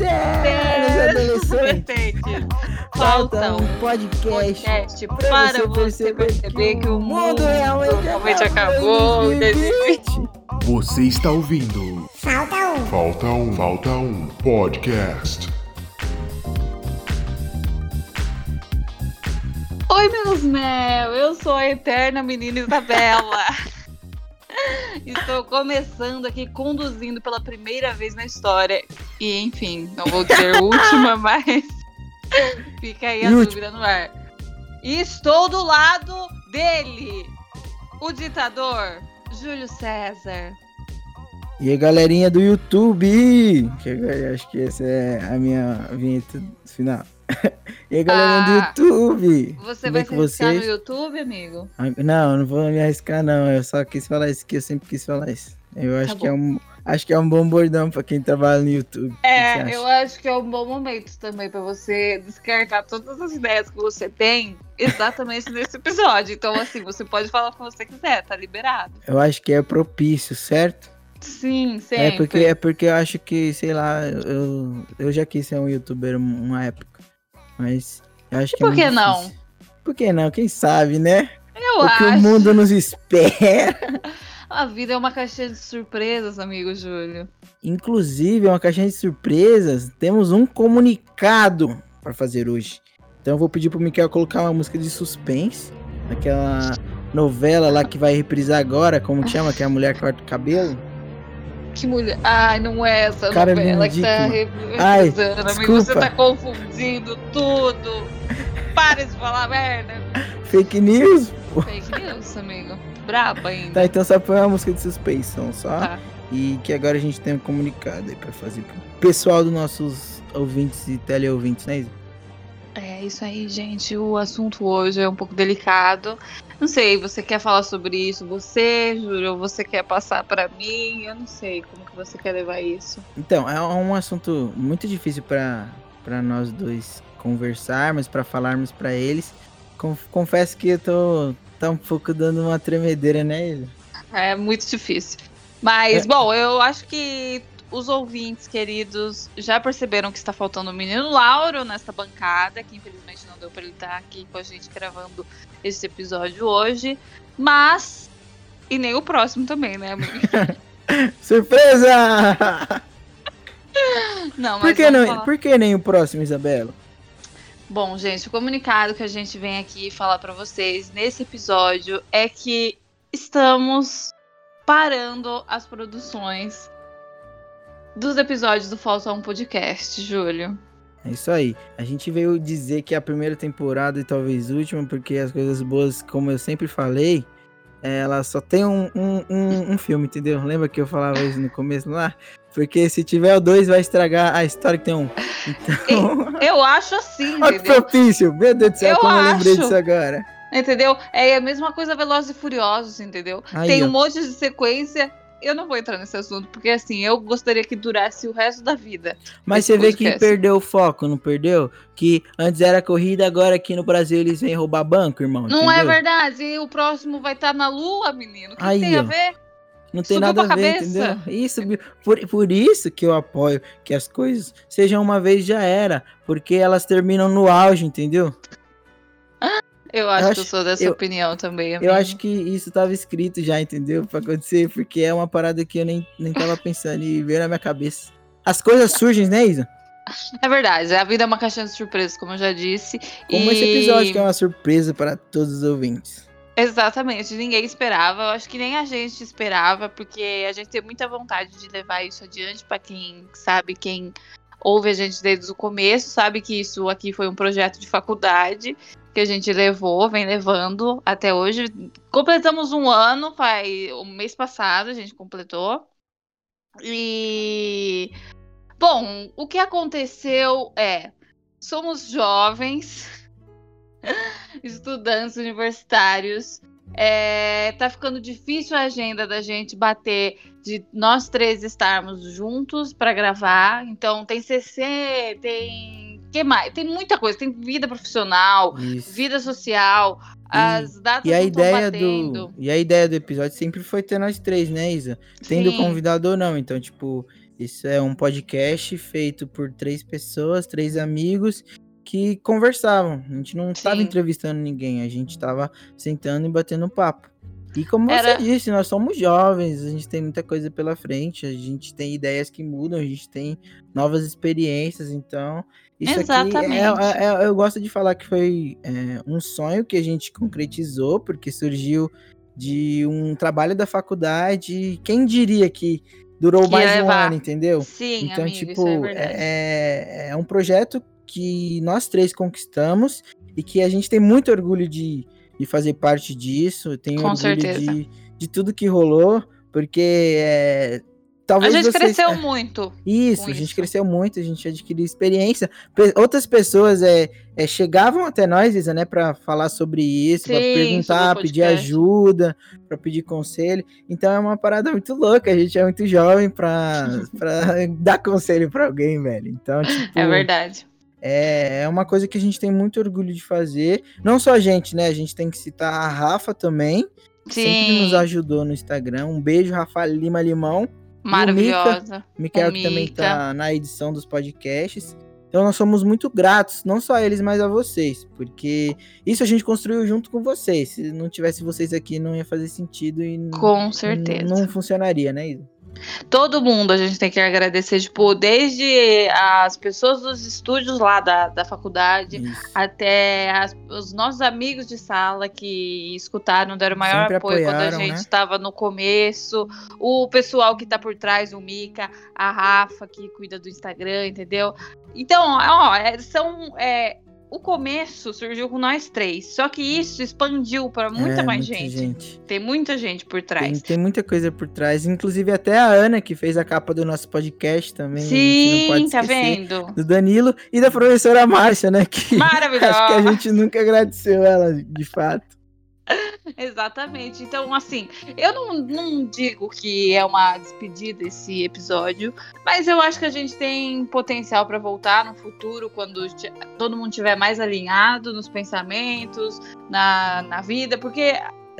eternos adolescentes. Falta um podcast, para você você perceber que o mundo realmente, realmente acabou em 2020. Você está ouvindo Falta um. Falta um, Falta um Podcast. Oi, meus mel, eu sou a eterna menina Isabela. Estou começando aqui, conduzindo pela primeira vez na história. E, enfim, não vou dizer última, mas fica aí a última. dúvida no ar. E estou do lado dele, o ditador, Júlio César. E aí, galerinha do YouTube, acho que essa é a minha vinheta final. E aí, galerinha Ah, do YouTube. Você vai se arriscar no vocês? YouTube, amigo? Não, não vou me arriscar não, eu só quis falar isso que eu sempre quis falar isso. Eu acho Tá que é um acho que é um bom bordão pra quem trabalha no YouTube. É, eu acho que é um bom momento também pra você descartar todas as ideias que você tem exatamente nesse episódio. Então, assim, você pode falar o que você quiser, tá liberado. Eu acho que é propício, certo? Sim, sempre. É porque, é porque eu acho que, sei lá, eu, eu já quis ser um youtuber um- uma época. Mas eu acho que por é que não? difícil. Por que não? Quem sabe, né? Eu o que o acho. mundo nos espera. A vida é uma caixinha de surpresas, amigo Júlio. Inclusive, é uma caixinha de surpresas. Temos um comunicado para fazer hoje. Então eu vou pedir pro Mikael colocar uma música de suspense. Aquela novela lá que vai reprisar agora, como chama? Que é a mulher corta o cabelo. Que mulher. Ai, não é essa Cara novela que tá reprisando, amigo. Você tá confundindo tudo. Para de falar merda. Fake news? Fake news, amigo. Braba ainda. Tá, então só põe uma música de suspensão, só. Tá. E que agora a gente tem um comunicado aí pra fazer pro pessoal dos nossos ouvintes e teleouvintes, né, Isa? É isso aí, gente. O assunto hoje é um pouco delicado. Não sei, você quer falar sobre isso? Você, Júlio, ou você quer passar pra mim? Eu não sei como que você quer levar isso. Então, é um assunto muito difícil pra pra nós dois conversarmos, pra falarmos pra eles. Con- Confesso que eu tô tá um pouco dando uma tremedeira, né? É muito difícil. Mas, É. bom, eu acho que os ouvintes queridos já perceberam que está faltando o menino Lauro nessa bancada, que infelizmente não deu para ele estar aqui com a gente gravando esse episódio hoje. Mas. E nem o próximo também, né, amigo? Surpresa! Não, Por mas que, vamos não, falar- por que nem o próximo, Isabela? Bom, gente, o comunicado que a gente vem aqui falar pra vocês nesse episódio é que estamos parando as produções dos episódios do Falta um Podcast, Júlio. É isso aí. A gente veio dizer que é a primeira temporada e talvez última, porque as coisas boas, como eu sempre falei, é, ela só tem um, um, um, um filme, entendeu? Lembra que eu falava isso no começo lá? Porque se tiver o dois, vai estragar a história que tem um. Então, Eu acho assim, olha que propício. Meu Deus do céu, Eu como eu lembrei acho. disso agora. Entendeu? É a mesma coisa Velozes e Furiosos, entendeu? Aí, Tem ó. um monte de sequência. Eu não vou entrar nesse assunto, porque assim, eu gostaria que durasse o resto da vida. Mas você vê que podcast. perdeu o foco, não perdeu? Que antes era corrida, agora aqui no Brasil eles vêm roubar banco, irmão. Não é entendeu? verdade? E o próximo vai estar na Lua, menino. O que Aí, tem a ó. ver? Não tem Subiu nada a ver, cabeça. entendeu? Isso, por, por isso que eu apoio que as coisas sejam uma vez já era, porque elas terminam no auge, entendeu? Eu acho, que eu acho- sou dessa eu- opinião também. Eu amigo. acho que isso tava escrito já, entendeu? Pra acontecer, porque é uma parada que eu nem, nem tava pensando e veio na minha cabeça. As coisas surgem, né, Isa? É verdade, a vida é uma caixinha de surpresas, como eu já disse. Como e... esse episódio que é uma surpresa para todos os ouvintes. Exatamente, ninguém esperava. Eu acho que nem a gente esperava, porque a gente tem muita vontade de levar isso adiante para quem sabe, quem ouve a gente desde o começo, sabe que isso aqui foi um projeto de faculdade que a gente levou, vem levando até hoje. Completamos um ano, faz o mês passado a gente completou. E bom, o que aconteceu é somos jovens, estudantes universitários. É, tá ficando difícil a agenda da gente bater de nós três estarmos juntos para gravar. Então tem CC, tem que mais? Tem muita coisa, tem vida profissional, Isso. vida social, as datas E a ideia do e a ideia do episódio sempre foi ter nós três, né, Isa? Tendo Sim. convidado ou não. Então, tipo, isso é um podcast feito por três pessoas, três amigos que conversavam. A gente não estava entrevistando ninguém, a gente estava sentando e batendo papo. E como Era- você disse, nós somos jovens, a gente tem muita coisa pela frente, a gente tem ideias que mudam, a gente tem novas experiências, então isso aqui Exatamente. é, é- é- eu gosto de falar que foi é, um sonho que a gente concretizou, porque surgiu de um trabalho da faculdade. Quem diria que durou Que mais um ano, entendeu? Sim, então, amigo, tipo, isso é é, é um projeto que nós três conquistamos e que a gente tem muito orgulho de, de fazer parte disso. Tenho Com orgulho certeza. de, de tudo que rolou, porque é, A talvez gente vocês, cresceu é, muito. isso, a gente isso. cresceu muito, a gente adquiriu experiência. Pe- outras pessoas é, é, chegavam até nós, Isa, né, para falar sobre isso, para Sim, perguntar, sobre pedir ajuda, para pedir conselho. Então é uma parada muito louca, a gente é muito jovem para dar conselho para alguém, velho. Então, tipo, É verdade. é, é uma coisa que a gente tem muito orgulho de fazer. Não só a gente, né? A gente tem que citar a Rafa também, que sempre nos Sim, ajudou no Instagram. Um beijo, Rafa Lima Limão. Maravilhosa. O que também Mika. tá na edição dos podcasts. Então nós somos muito gratos, não só a eles, mas a vocês, porque isso a gente construiu junto com vocês. Se não tivesse vocês aqui, não ia fazer sentido e Com certeza. não funcionaria, né, Isa? Todo mundo a gente tem que agradecer, tipo, desde as pessoas dos estúdios lá da, da faculdade, Isso. até as- os nossos amigos de sala que escutaram, deram o maior Sempre apoio quando a apoiaram, gente né? estava no começo, o pessoal que tá por trás, o Mika, a Rafa que cuida do Instagram, entendeu? Então, ó, é- são. é, o começo surgiu com nós três, só que isso expandiu para muita É, mais gente. gente. Tem muita gente por Tem, trás. tem muita coisa por trás, inclusive até a Ana, que fez a capa do nosso podcast também. Sim, tá vendo? Do Danilo e da professora Márcia, né? Que Maravilhosa. acho que a gente nunca agradeceu ela, de fato. Exatamente. Então, assim, eu não, não digo que é uma despedida esse episódio, mas eu acho que a gente tem potencial para voltar no futuro, quando todo mundo estiver mais alinhado nos pensamentos, na, na vida, porque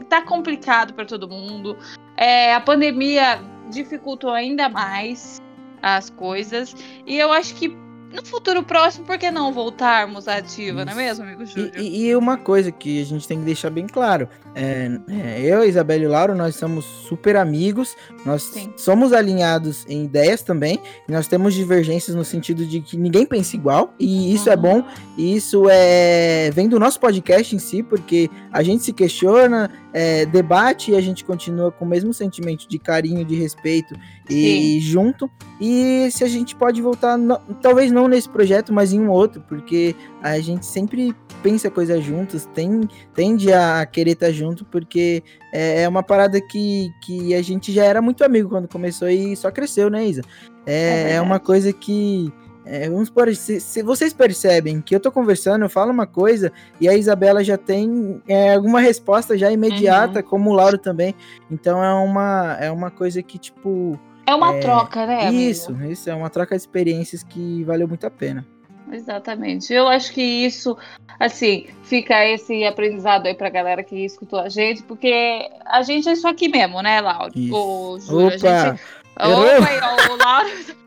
tá complicado para todo mundo. É, a pandemia dificultou ainda mais as coisas, e eu acho que no futuro próximo, por que não voltarmos à ativa, não é Isso. mesmo, amigo Júlio? E, e uma coisa que a gente tem que deixar bem claro: é, é, eu, Isabela e Lauro, nós somos super amigos, nós Sim. somos alinhados em ideias também, e nós temos divergências no sentido de que ninguém pensa igual, e isso é Uhum. bom, e isso é vem do nosso podcast em si, porque a gente se questiona, é, debate e a gente continua com o mesmo sentimento de carinho, de respeito e junto. E se a gente pode voltar, não- talvez não nesse projeto, mas em um outro, porque a gente sempre pensa coisas juntos, tem, tende a querer estar junto, porque é, é uma parada que, que a gente já era muito amigo quando começou e só cresceu, né, Isa? É É, é, uma coisa que. é, vamos supor, se, se vocês percebem que eu tô conversando, eu falo uma coisa e a Isabela já tem é, alguma resposta já imediata, como o Lauro também. Então é uma, é uma coisa que, tipo, É uma troca, né? amigo? isso, isso é uma troca de experiências que valeu muito a pena. Exatamente. Eu acho que isso, assim, fica esse aprendizado aí pra galera que escutou a gente, porque a gente é isso aqui mesmo, né, Lauro? Ô, Júlio, a Opa! gente. Opa, o Lauro.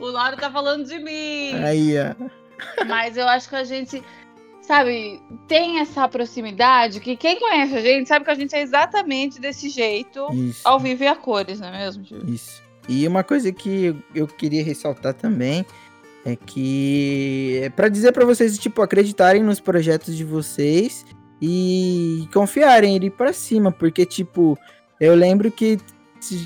O Lauro tá falando de mim. Aí, ó. Mas eu acho que a gente, sabe, tem essa proximidade que quem conhece a gente sabe que a gente é exatamente desse jeito, Isso. ao vivo e a cores, não é mesmo, Júlio? Isso. E uma coisa que eu- queria ressaltar também é que é para dizer para vocês tipo acreditarem nos projetos de vocês e confiarem ir para cima, porque tipo, eu lembro que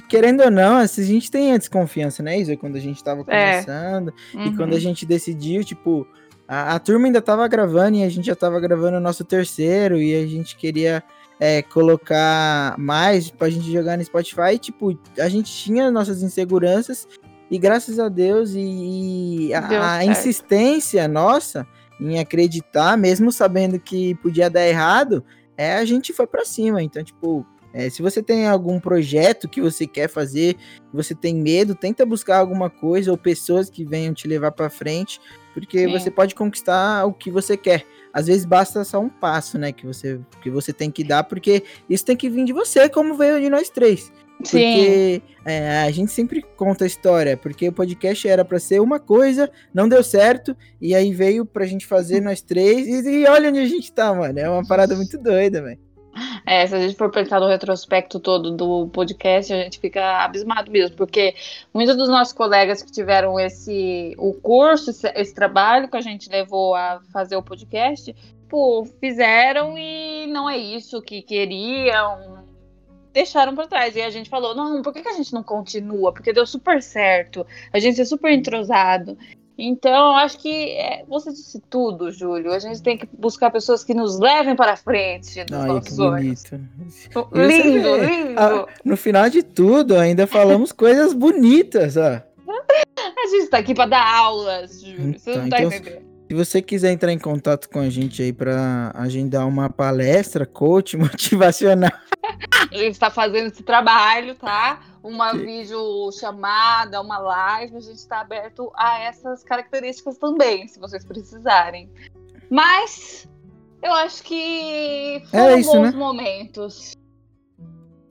querendo ou não, assim, a gente tem a desconfiança, né, Isa, quando a gente tava É. conversando e Uhum. quando a gente decidiu, tipo, a, a turma ainda tava gravando e a gente já tava gravando o nosso terceiro e a gente queria é, colocar mais pra gente jogar no Spotify. E, tipo, a gente tinha nossas inseguranças e graças a Deus e, e a, a insistência nossa em acreditar, mesmo sabendo que podia dar errado, é, a gente foi pra cima. Então, tipo, é, se você tem algum projeto que você quer fazer, você tem medo, tenta buscar alguma coisa ou pessoas que venham te levar pra frente, porque Sim. você pode conquistar o que você quer. Às vezes basta só um passo, né, que você, que você tem que dar, porque isso tem que vir de você, como veio de nós três. Sim. Porque é, a gente sempre conta a história, porque o podcast era pra ser uma coisa, não deu certo, e aí veio pra gente fazer nós três, e, e olha onde a gente tá, mano. É uma parada muito doida, velho. É, se a gente for pensar no retrospecto todo do podcast, a gente fica abismado mesmo, porque muitos dos nossos colegas que tiveram esse o curso, esse, esse trabalho que a gente levou a fazer o podcast, pô, fizeram e não é isso que queriam, deixaram para trás. E a gente falou, não, por que, que a gente não continua? Porque deu super certo, a gente é super entrosado. Então, eu acho que é, você disse tudo, Júlio. A gente tem que buscar pessoas que nos levem para frente Olha que nossos sonhos. bonito. Lindo, vê, lindo. ah, No final de tudo, ainda falamos coisas bonitas, ó. A gente tá aqui pra dar aulas, Júlio. Você não Então, tá então, entendendo. Se você quiser entrar em contato com a gente aí pra agendar uma palestra, coach motivacional, A gente tá fazendo esse trabalho, tá? Uma Que- vídeo chamada, uma live. A gente tá aberto a essas características também, se vocês precisarem. Mas eu acho que foram É isso, bons né? momentos.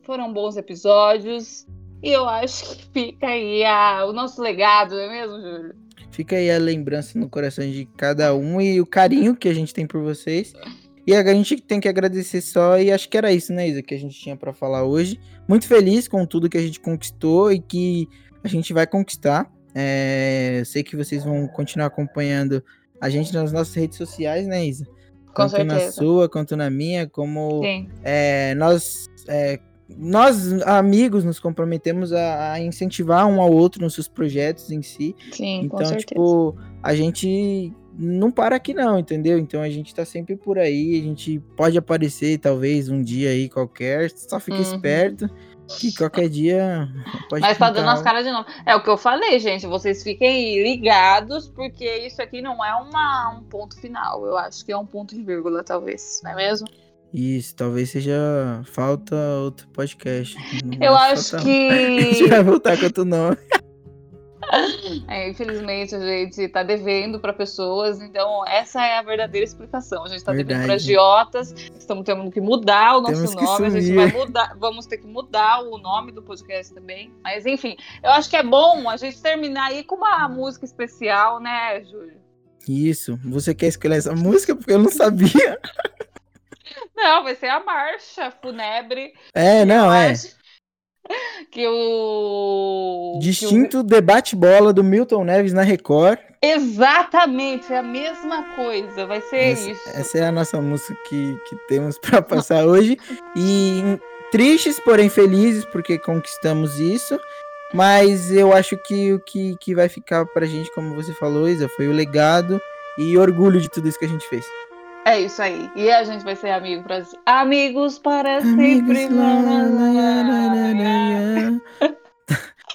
Foram bons episódios. E eu acho que fica aí a- o nosso legado, não é mesmo, Júlio? fica aí a lembrança no coração de cada um e o carinho que a gente tem por vocês. E a gente tem que agradecer só, e acho que era isso, né, Isa, que a gente tinha pra falar hoje. Muito feliz com tudo que a gente conquistou e que a gente vai conquistar. É, eu sei que vocês vão continuar acompanhando a gente nas nossas redes sociais, né, Isa? Com Tanto na certeza. sua quanto na minha, como é, nós, é, nós, amigos, nos comprometemos a, a incentivar um ao outro nos seus projetos em si. Sim, com Então, certeza. tipo, a gente não para aqui não, entendeu? Então a gente tá sempre por aí, a gente pode aparecer talvez um dia aí qualquer, só fica Uhum. esperto que qualquer dia pode Mas tá dando as caras de novo. É o que eu falei, gente. Vocês fiquem ligados, porque isso aqui não é uma, um ponto final. Eu acho que é um ponto e vírgula, talvez. Não é mesmo? Isso, talvez seja falta outro podcast. Eu acho faltar- A gente que. vai voltar com outro nome. É, infelizmente, a gente tá devendo para pessoas. Então, essa é a verdadeira explicação. A gente tá devendo para agiotas. Estamos tendo que mudar o nosso nome. A gente vai mudar. Vamos ter que mudar o nome do podcast também. Mas, enfim, eu acho que é bom a gente terminar aí com uma música especial, né, Júlio? Isso, você quer escolher essa música? Porque eu não sabia. Não, vai ser a marcha fúnebre. É, não, é. acho Que o. Distinto debate-bola do Milton Neves na Record. que o- Exatamente, é a mesma coisa. Vai ser Essa, isso. essa é a nossa música que, que temos para passar hoje. E tristes, porém felizes, porque conquistamos isso. Mas eu acho que o que, que vai ficar pra gente, como você falou, Isa, foi o legado e orgulho de tudo isso que a gente fez. É isso aí. E a gente vai ser amigo pra... amigos para Amigos, sempre. lá, lá, lá.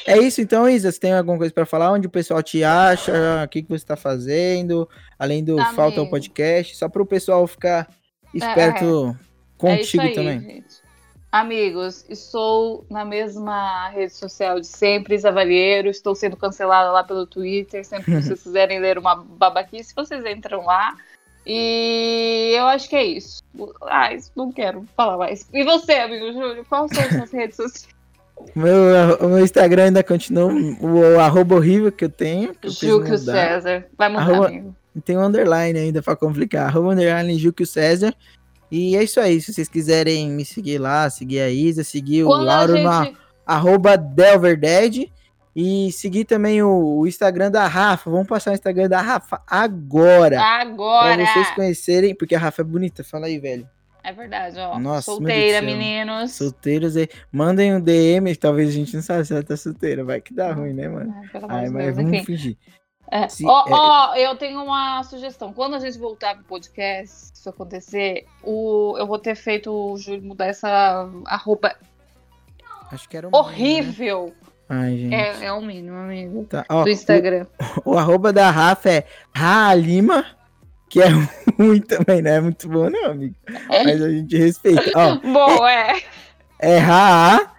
É isso então, Isa. Você tem alguma coisa para falar? Onde o pessoal te acha? O que, que você tá fazendo? Além do Falta o Amigo. Podcast, só para o pessoal ficar esperto é isso contigo aí, também. gente. Amigos, estou na mesma rede social de sempre, Isa Valheiro. Estou sendo cancelada lá pelo Twitter. Sempre que vocês quiserem ler uma babaquice, vocês entram lá. E eu acho que é isso. Ai, não quero falar mais. E você, amigo Júlio? Quais são as suas redes sociais? Meu, o meu Instagram ainda continua o, o arroba horrível que eu tenho. Que eu Júlio. César. Vai mudar, Arroba- amigo. Tem um underline ainda pra complicar. Arroba underline Júlio César. E é isso aí. Se vocês quiserem me seguir lá, seguir a Isa, seguir Quando o Lauro gente. arroba Delverdad. E seguir também o, o Instagram da Rafa. Vamos passar o Instagram da Rafa agora. Pra Agora! vocês conhecerem, porque a Rafa é bonita. Fala aí, velho. É verdade, ó. Nossa, Solteira, meninos. Solteiros aí. Mandem um DM, talvez a gente não sabe se ela tá solteira. Vai que dá ruim, né, mano? Ai, pelo Ai, mas Deus, vamos enfim. fingir. É. Se- Ó, é- ó, eu tenho uma sugestão. Quando a gente voltar pro podcast, se isso acontecer, o, eu vou ter feito o Júlio mudar essa arroba Acho que era um. Né? Ai, gente. É, é o mínimo, amigo. Tá, ó, Do Instagram. O, o arroba da Rafa é Raalima, que é ruim também, não é muito bom, não, amigo. Mas a gente respeita. Ó, Bom, é. é Raa,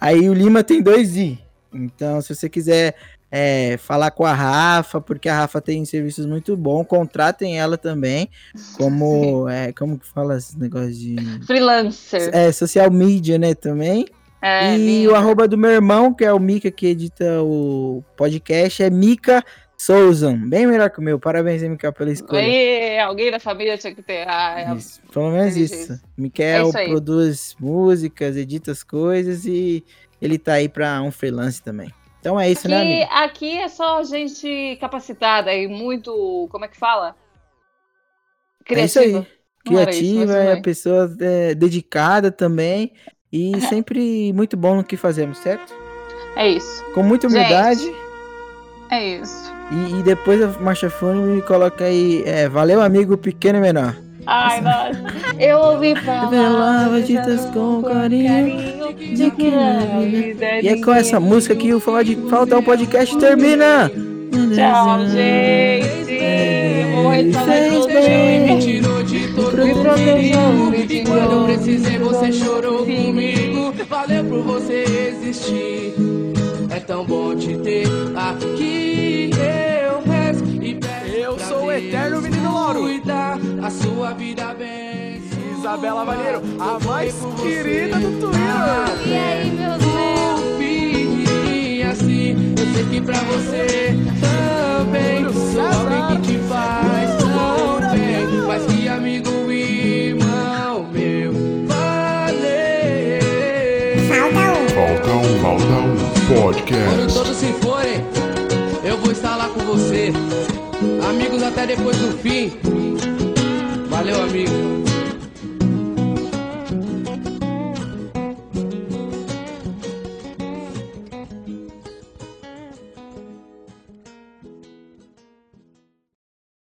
aí o Lima tem dois I. Então, se você quiser é, falar com a Rafa, porque a Rafa tem serviços muito bons, contratem ela também, como, é, como que fala esse negócio de... Freelancer. É, social media, né, também. É, e minha. o arroba do meu irmão, que é o Mika que edita o podcast, é Mika Souza. Bem melhor que o meu. Parabéns, Mika, pela escolha. Aí, alguém da família tinha que ter. Ah, é- Isso, pelo menos inteligência. isso. Mikael isso aí. produz músicas, edita as coisas e ele tá aí pra um freelance também. Então é isso, né, Aqui, amigo? aqui é só gente capacitada e muito. Como é que fala? É isso aí. Criativa. Isso, Criativa, é a bem. pessoa é, dedicada também e sempre muito bom no que fazemos, certo? É isso. Com muita Gente. humildade. É isso. E, e depois a marcha fúnebre coloca aí, é, valeu amigo pequeno e menor. Ai, nossa. Eu ouvi falar. Ditas com carinho de que E é com essa música que o Fala de Falta o podcast termina. Tchau, gente. Vou morrer de saudade. Me tirou de todo Me o protegeu, perigo E quando eu precisei você chorou comigo. Valeu por você existir. É tão bom te ter aqui. Eu rezo e peço Eu pra sou o eterno menino Lauro. Cuidar a sua vida bem. Isabela Vaneiro, a mais querida do Twitter. E aí, meus fim, assim Eu sei que pra você Falta um Quando podcast. todos se forem, eu vou estar lá com você. Amigos até depois do fim. Valeu, amigo.